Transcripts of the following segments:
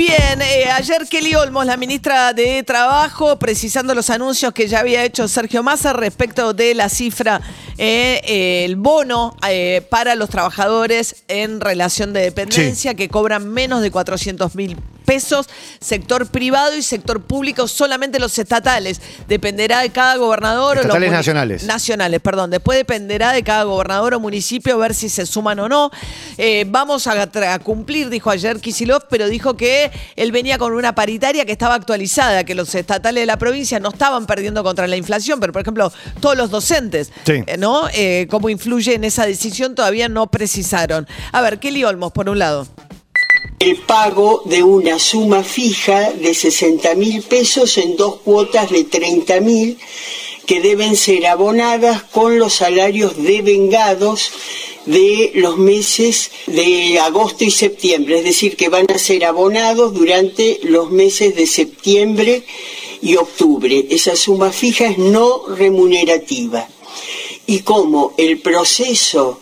Bien, eh, ayer Kelly Olmos, la ministra de Trabajo, precisando los anuncios que ya había hecho Sergio Massa respecto de la cifra, eh, eh, el bono eh, para los trabajadores en relación de dependencia que cobran menos de 400 mil pesos, sector privado y sector público, solamente los estatales. Dependerá de cada gobernador. o los Estatales nacionales. Nacionales, perdón. Después dependerá de cada gobernador o municipio ver si se suman o no. Eh, vamos a cumplir, dijo ayer Kisilov, pero dijo que él venía con una paritaria que estaba actualizada, que los estatales de la provincia no estaban perdiendo contra la inflación, pero por ejemplo, todos los docentes, Sí. eh, ¿no? Eh, ¿Cómo influye en esa decisión? Todavía no precisaron. A ver, Kelly Olmos, por un lado. El pago de una suma fija de 60 mil pesos en dos cuotas de 30 mil que deben ser abonadas con los salarios devengados de los meses de agosto y septiembre, es decir, que van a ser abonados durante los meses de septiembre y octubre. Esa suma fija es no remunerativa. Y como el proceso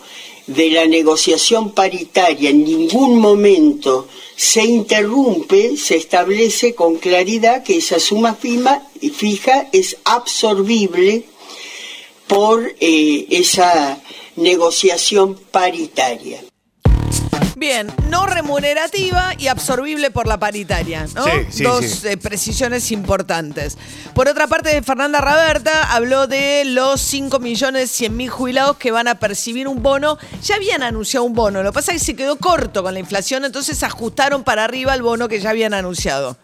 de la negociación paritaria en ningún momento se interrumpe, se establece con claridad que esa suma fima- fija es absorbible por eh, esa negociación paritaria. Bien, no remunerativa y absorbible por la paritaria, ¿no? Sí, sí, Dos sí. eh, precisiones importantes. Por otra parte, Fernanda Raberta habló de los 5 millones 100 mil jubilados que van a percibir un bono. Ya habían anunciado un bono, lo que pasa es que se quedó corto con la inflación, entonces ajustaron para arriba el bono que ya habían anunciado.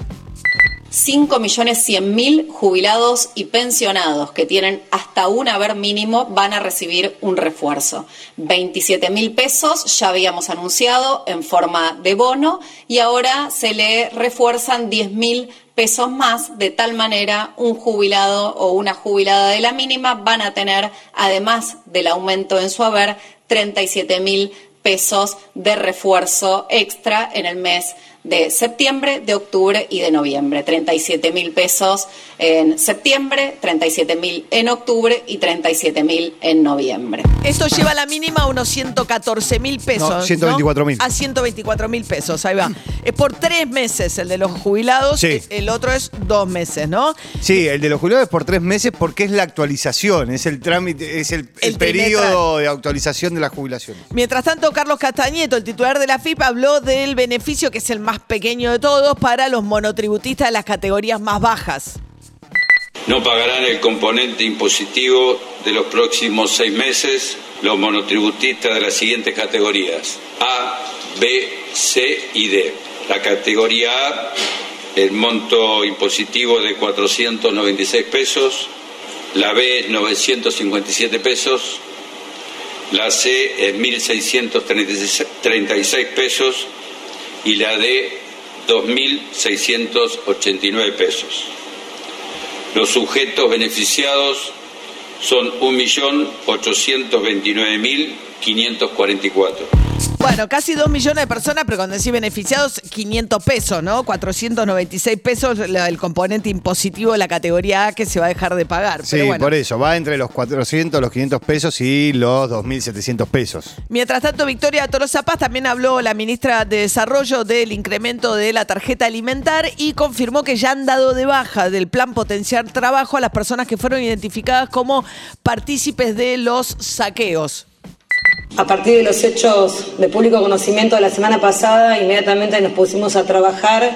5.100.000 jubilados y pensionados que tienen hasta un haber mínimo van a recibir un refuerzo. 27.000 pesos ya habíamos anunciado en forma de bono y ahora se le refuerzan 10.000 pesos más, de tal manera un jubilado o una jubilada de la mínima van a tener, además del aumento en su haber, 37.000 pesos de refuerzo extra en el mes de septiembre, de octubre y de noviembre. 37 mil pesos en septiembre, 37 mil en octubre y 37 mil en noviembre. Esto lleva la mínima a unos 114 mil pesos. No, 124.000. A 124 mil pesos, ahí va. Es por tres meses el de los jubilados, Sí. eh, el otro es dos meses, ¿no? Sí, el de los jubilados es por tres meses porque es la actualización, es el trámite, es el, el El periodo de actualización de la jubilación. Mientras tanto, Carlos Castañeto, el titular de la FIP, habló del beneficio que es el más pequeño de todos para los monotributistas de las categorías más bajas. No pagarán el componente impositivo de los próximos seis meses los monotributistas de las siguientes categorías A, B, C y D. La categoría A, el monto impositivo de 496 pesos, la B es 957 pesos, la C es 1.636 pesos y la D 2.689 pesos. Los sujetos beneficiados son 1.829.544. Bueno, casi dos millones de personas, pero cuando decís beneficiados, 500 pesos, ¿no? 496 pesos el componente impositivo de la categoría A que se va a dejar de pagar. Sí, Pero bueno. por eso, va entre los 400, los 500 pesos y los 2.700 pesos. Mientras tanto, Victoria Tolosa Paz también habló la ministra de Desarrollo del incremento de la tarjeta alimentar y confirmó que ya han dado de baja del plan potenciar trabajo a las personas que fueron identificadas como partícipes de los saqueos. A partir de los hechos de público conocimiento de la semana pasada, inmediatamente nos pusimos a trabajar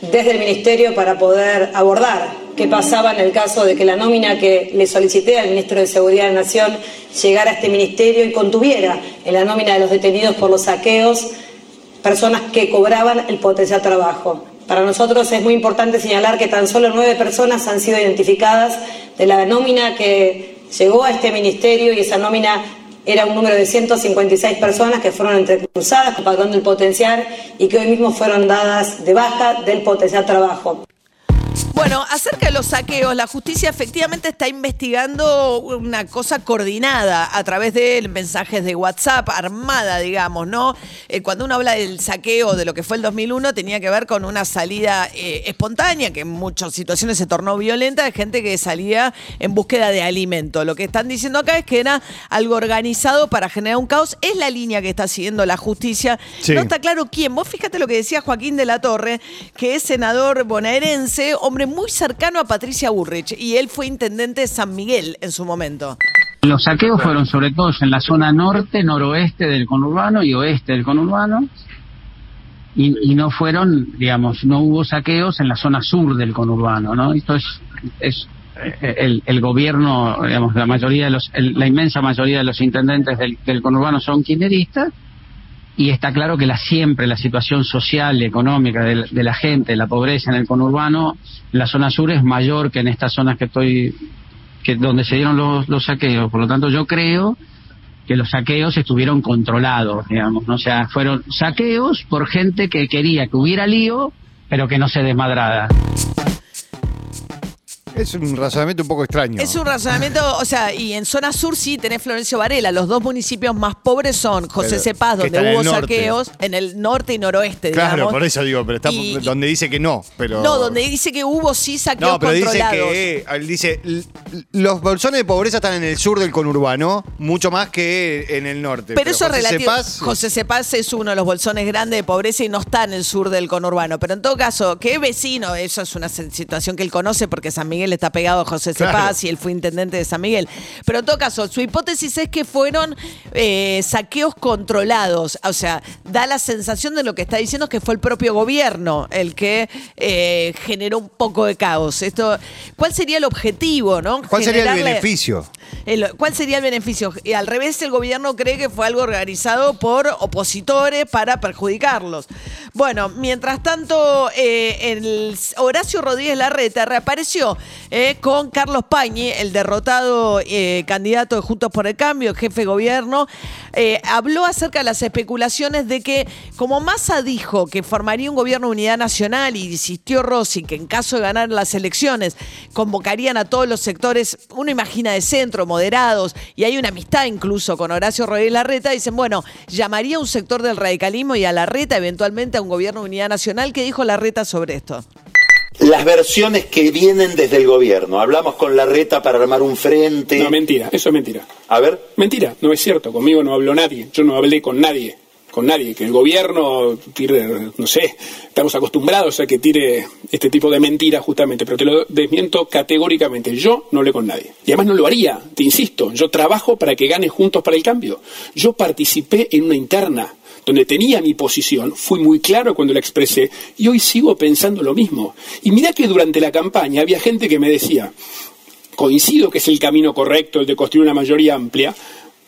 desde el Ministerio para poder abordar qué pasaba en el caso de que la nómina que le solicité al Ministro de Seguridad de la Nación llegara a este Ministerio y contuviera en la nómina de los detenidos por los saqueos personas que cobraban el potencial trabajo. Para nosotros es muy importante señalar que tan solo nueve personas han sido identificadas de la nómina que llegó a este ministerio y esa nómina era un número de 156 personas que fueron entrecruzadas pagando el potencial y que hoy mismo fueron dadas de baja del potencial trabajo. Bueno, acerca de los saqueos, la justicia efectivamente está investigando una cosa coordinada a través de mensajes de WhatsApp, armada, digamos, ¿no? Eh, cuando uno habla del saqueo de lo que fue el 2001, tenía que ver con una salida eh, espontánea, que en muchas situaciones se tornó violenta, de gente que salía en búsqueda de alimento. Lo que están diciendo acá es que era algo organizado para generar un caos. Es la línea que está siguiendo la justicia. Sí. No está claro quién. Vos fíjate lo que decía Joaquín de la Torre, que es senador bonaerense, hombre muy cercano a Patricia Burrich, y él fue intendente de San Miguel en su momento. Los saqueos fueron sobre todo en la zona norte, noroeste del conurbano y oeste del conurbano. Y, y no fueron, digamos, no hubo saqueos en la zona sur del conurbano, ¿no? Esto es, es eh, el, el gobierno, digamos, la mayoría de los, el- la inmensa mayoría de los intendentes del, del conurbano son kirchneristas y está claro que la, siempre la situación social y económica de, la- gente, la pobreza en el conurbano, en la zona sur es mayor que en estas zonas que estoy, que donde se dieron los, los saqueos. Por lo tanto, yo creo que los saqueos estuvieron controlados, digamos, ¿no? o sea, fueron saqueos por gente que quería que hubiera lío, pero que no se desmadrara. Es un razonamiento un poco extraño. Es un razonamiento, o sea, y en zona sur sí tenés Florencio Varela. Los dos municipios más pobres son José Pero, Cepaz, que donde en hubo el norte. saqueos, en el norte y noroeste, Claro, digamos. por eso digo, pero está Y- donde dice que no. Pero... No, donde dice que hubo sí saqueos No, pero dice controlados. que él dice l- los bolsones de pobreza están en el sur del conurbano, mucho más que en el norte. Pero, eso es José relativo. Cepaz- José Cepaz es uno de los bolsones grandes de pobreza y no está en el sur del conurbano. Pero en todo caso, que es vecino, eso es una se- situación que él conoce porque San Miguel está pegado a José Claro. Cepaz y él fue intendente de San Miguel. Pero en todo caso, su hipótesis es que fueron eh, saqueos controlados. O sea, da la sensación de lo que está diciendo que fue el propio gobierno el que eh, generó un poco de caos. Esto, ¿Cuál sería el objetivo, no? ¿Cuál sería el beneficio? el- ¿Cuál sería el beneficio? Y al revés, el gobierno cree que fue algo organizado por opositores para perjudicarlos. Bueno, mientras tanto, eh, el Horacio Rodríguez Larreta reapareció eh, con Carlos Pañi, el derrotado eh, candidato de Juntos por el Cambio, jefe de gobierno. eh, habló acerca de las especulaciones de que, como Massa dijo que formaría un gobierno de unidad nacional y insistió Rossi que en caso de ganar las elecciones convocarían a todos los sectores, uno imagina de centro, moderados, y hay una amistad incluso con Horacio Rodríguez Larreta, dicen, bueno, llamaría a un sector del radicalismo y a Larreta eventualmente a un gobierno de unidad nacional. ¿Qué dijo Larreta sobre esto? Las versiones que vienen desde el gobierno. Hablamos con la reta para armar un frente. No, mentira, eso es mentira. A ver. Mentira, no es cierto, conmigo no habló nadie, yo no hablé con nadie, con nadie, que el gobierno tire, no sé, estamos acostumbrados a que tire este tipo de mentiras justamente, pero te lo desmiento categóricamente, yo no hablé con nadie. Y además no lo haría, te insisto, yo trabajo para que gane Juntos para el Cambio. Yo participé en una interna donde tenía mi posición, fui muy claro cuando la expresé y hoy sigo pensando lo mismo. Y mira que durante la campaña había gente que me decía, coincido que es el camino correcto el de construir una mayoría amplia,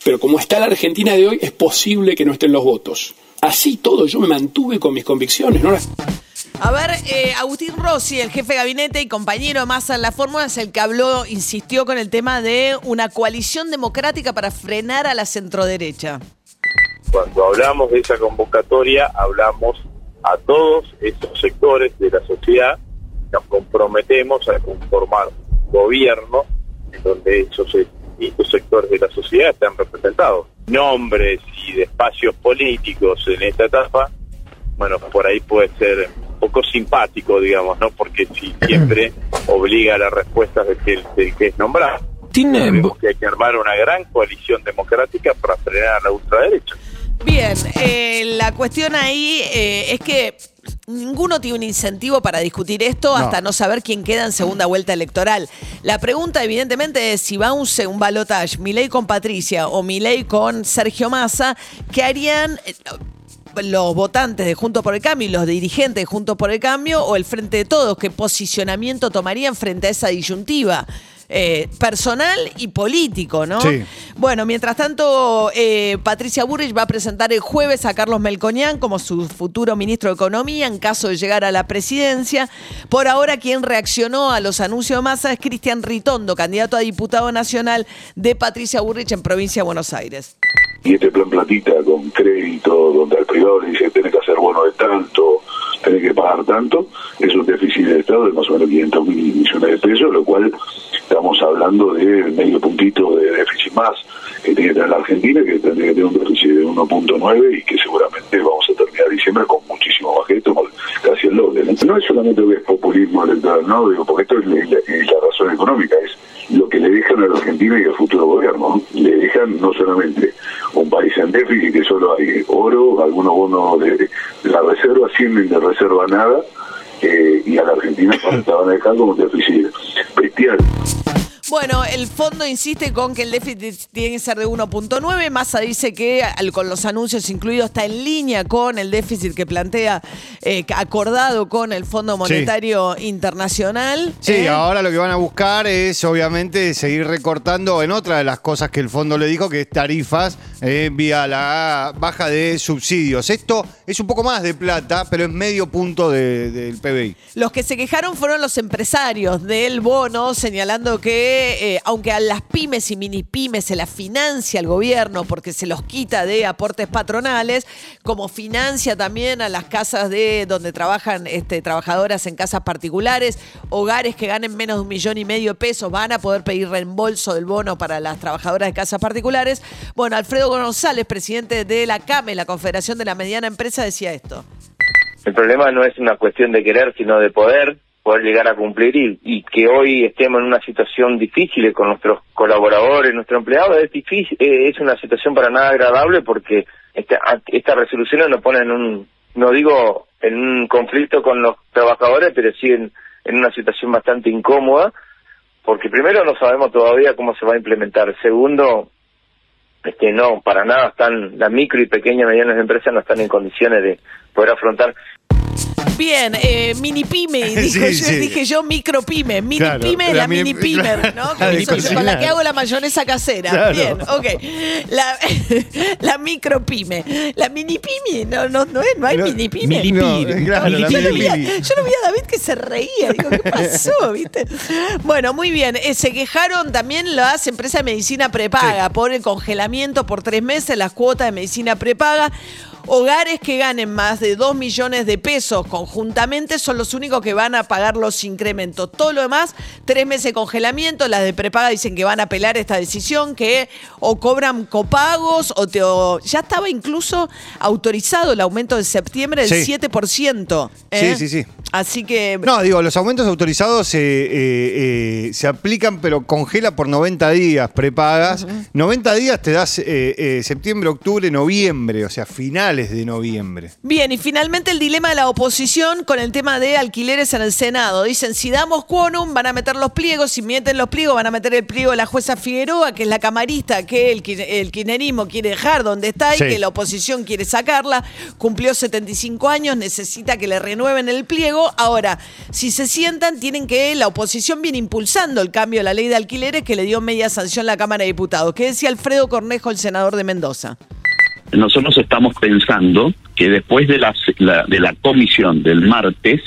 pero como está la Argentina de hoy, es posible que no estén los votos. Así todo, yo me mantuve con mis convicciones, A ver, eh, Agustín Rossi, el jefe de gabinete y compañero Massa en la fórmula, es el que habló, insistió con el tema de una coalición democrática para frenar a la centroderecha. Cuando hablamos de esa convocatoria, hablamos a todos esos sectores de la sociedad, nos comprometemos a conformar un gobierno en donde esos distintos sectores de la sociedad están representados. Nombres y de espacios políticos en esta etapa, bueno, por ahí puede ser un poco simpático, digamos, ¿no? Porque si siempre obliga a las respuestas del que, del que es nombrado. Sabemos que hay que armar una gran coalición democrática para frenar a la ultraderecha. Bien, eh, la cuestión ahí eh, es que ninguno tiene un incentivo para discutir esto hasta no saber quién queda en segunda vuelta electoral. La pregunta, evidentemente, es si va un, un balotage, Milei con Patricia o Milei con Sergio Massa, ¿qué harían? eh, los votantes de Juntos por el Cambio y los dirigentes de Juntos por el Cambio o el Frente de Todos, ¿qué posicionamiento tomarían frente a esa disyuntiva? Eh, personal y político, ¿no? Sí. Bueno, mientras tanto, eh, Patricia Burrich va a presentar el jueves a Carlos Melconian como su futuro ministro de Economía en caso de llegar a la presidencia. Por ahora, quien reaccionó a los anuncios de masa es Cristian Ritondo, candidato a diputado nacional de Patricia Burrich en provincia de Buenos Aires. y este plan platita con crédito, donde al privado le dice tenés que hacer bono de tanto, tenés que pagar tanto, es un déficit de Estado de más o menos 500 mil millones de pesos, lo cual estamos hablando de medio puntito de déficit más que tiene que tener la Argentina, que tendría que tener un déficit de 1.9 y que seguramente vamos a terminar diciembre con muchísimo más que casi el doble. ¿no? Es solamente que es populismo electoral, no, digo, porque esto es la, razón económica, es lo que le dejan a la Argentina y al futuro gobierno. ¿no? Le dejan no solamente un país en déficit, que solo hay oro, algunos bonos de, de la reserva, 100 de reserva nada, eh, y a la Argentina la van a dejar como un déficit bestial. Bueno, el fondo insiste con que el déficit tiene que ser de 1.9. Massa dice que al- con los anuncios incluidos está en línea con el déficit que plantea, eh, acordado con el Fondo Monetario Internacional. Sí, ¿eh? ahora lo que van a buscar es obviamente seguir recortando en otra de las cosas que el fondo le dijo, que es tarifas eh, vía la baja de subsidios. Esto es un poco más de plata, pero es medio punto de- del PBI. Los que se quejaron fueron los empresarios del bono, señalando que eh, aunque a las pymes y mini pymes se las financia el gobierno porque se los quita de aportes patronales, como financia también a las casas de donde trabajan este, trabajadoras en casas particulares, hogares que ganen menos de un millón y medio de pesos van a poder pedir reembolso del bono para las trabajadoras de casas particulares. Bueno, Alfredo González, presidente de la CAME, la Confederación de la Mediana Empresa, decía esto. El problema no es una cuestión de querer, sino de poder, poder llegar a cumplir y, y que hoy estemos en una situación difícil con nuestros colaboradores, nuestros empleados, es difícil, eh, es una situación para nada agradable porque esta, estas resoluciones nos ponen en un, no digo en un conflicto con los trabajadores, pero sí en, una situación bastante incómoda, porque primero no sabemos todavía cómo se va a implementar, segundo, este no, para nada están, las micro y pequeñas medianas empresas no están en condiciones de poder afrontar Bien, eh, mini pyme, dijo Sí, yo, sí. dije yo micro pyme, mini Claro, pyme, la la, mini- mini ¿no? la de Con eso- con cocinar. la que hago la mayonesa casera. Claro. Bien, ok. La, la micro pyme, la mini pyme, no, no, no, es, no hay No, mini pyme. No, claro, la yo, lo mini vi a, pyme. yo lo vi a David que se reía, digo, ¿qué pasó? ¿Viste? Bueno, muy bien. Eh, se quejaron también las empresas de medicina prepaga por el congelamiento por tres meses, las cuotas de medicina prepaga. Hogares que ganen más de 2 millones de pesos conjuntamente son los únicos que van a pagar los incrementos. Todo lo demás, tres meses de congelamiento. Las de prepaga dicen que van a apelar esta decisión, que o cobran copagos o, te, o- ya estaba incluso autorizado el aumento de septiembre del Sí. 7%. ¿eh? Sí, sí, sí. Así que No, digo, los aumentos autorizados eh, eh, se aplican, pero congela por 90 días prepagas. 90 días te das eh, septiembre, octubre, noviembre, o sea, finales de noviembre. Bien, y finalmente el dilema de la oposición con el tema de alquileres en el Senado. Dicen, si damos quórum, van a meter los pliegos, si meten los pliegos, van a meter el pliego de la jueza Figueroa, que es la camarista que el, el kirchnerismo quiere dejar donde está y Sí. que la oposición quiere sacarla. Cumplió 75 años, necesita que le renueven el pliego. Ahora, si se sientan, tienen que, la oposición viene impulsando el cambio de la ley de alquileres que le dio media sanción la Cámara de Diputados. ¿Qué decía Alfredo Cornejo, el senador de Mendoza? Nosotros estamos pensando que después de la, la- de la comisión del martes,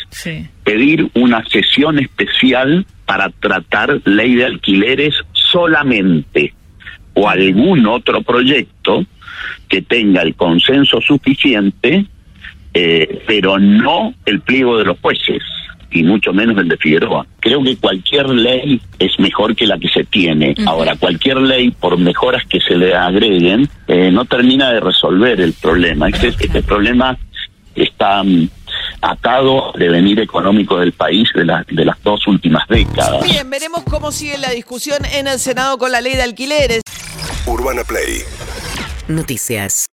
pedir una sesión especial para tratar ley de alquileres solamente o algún otro proyecto que tenga el consenso suficiente, eh, pero no el pliego de los jueces y mucho menos el de Figueroa. Creo que cualquier ley es mejor que la que se tiene. Ahora, cualquier ley, por mejoras que se le agreguen, eh, no termina de resolver el problema. Este, este problema está mm, atado al devenir económico del país de, la- de las dos últimas décadas. Bien, veremos cómo sigue la discusión en el Senado con la ley de alquileres. Urbana Play Noticias.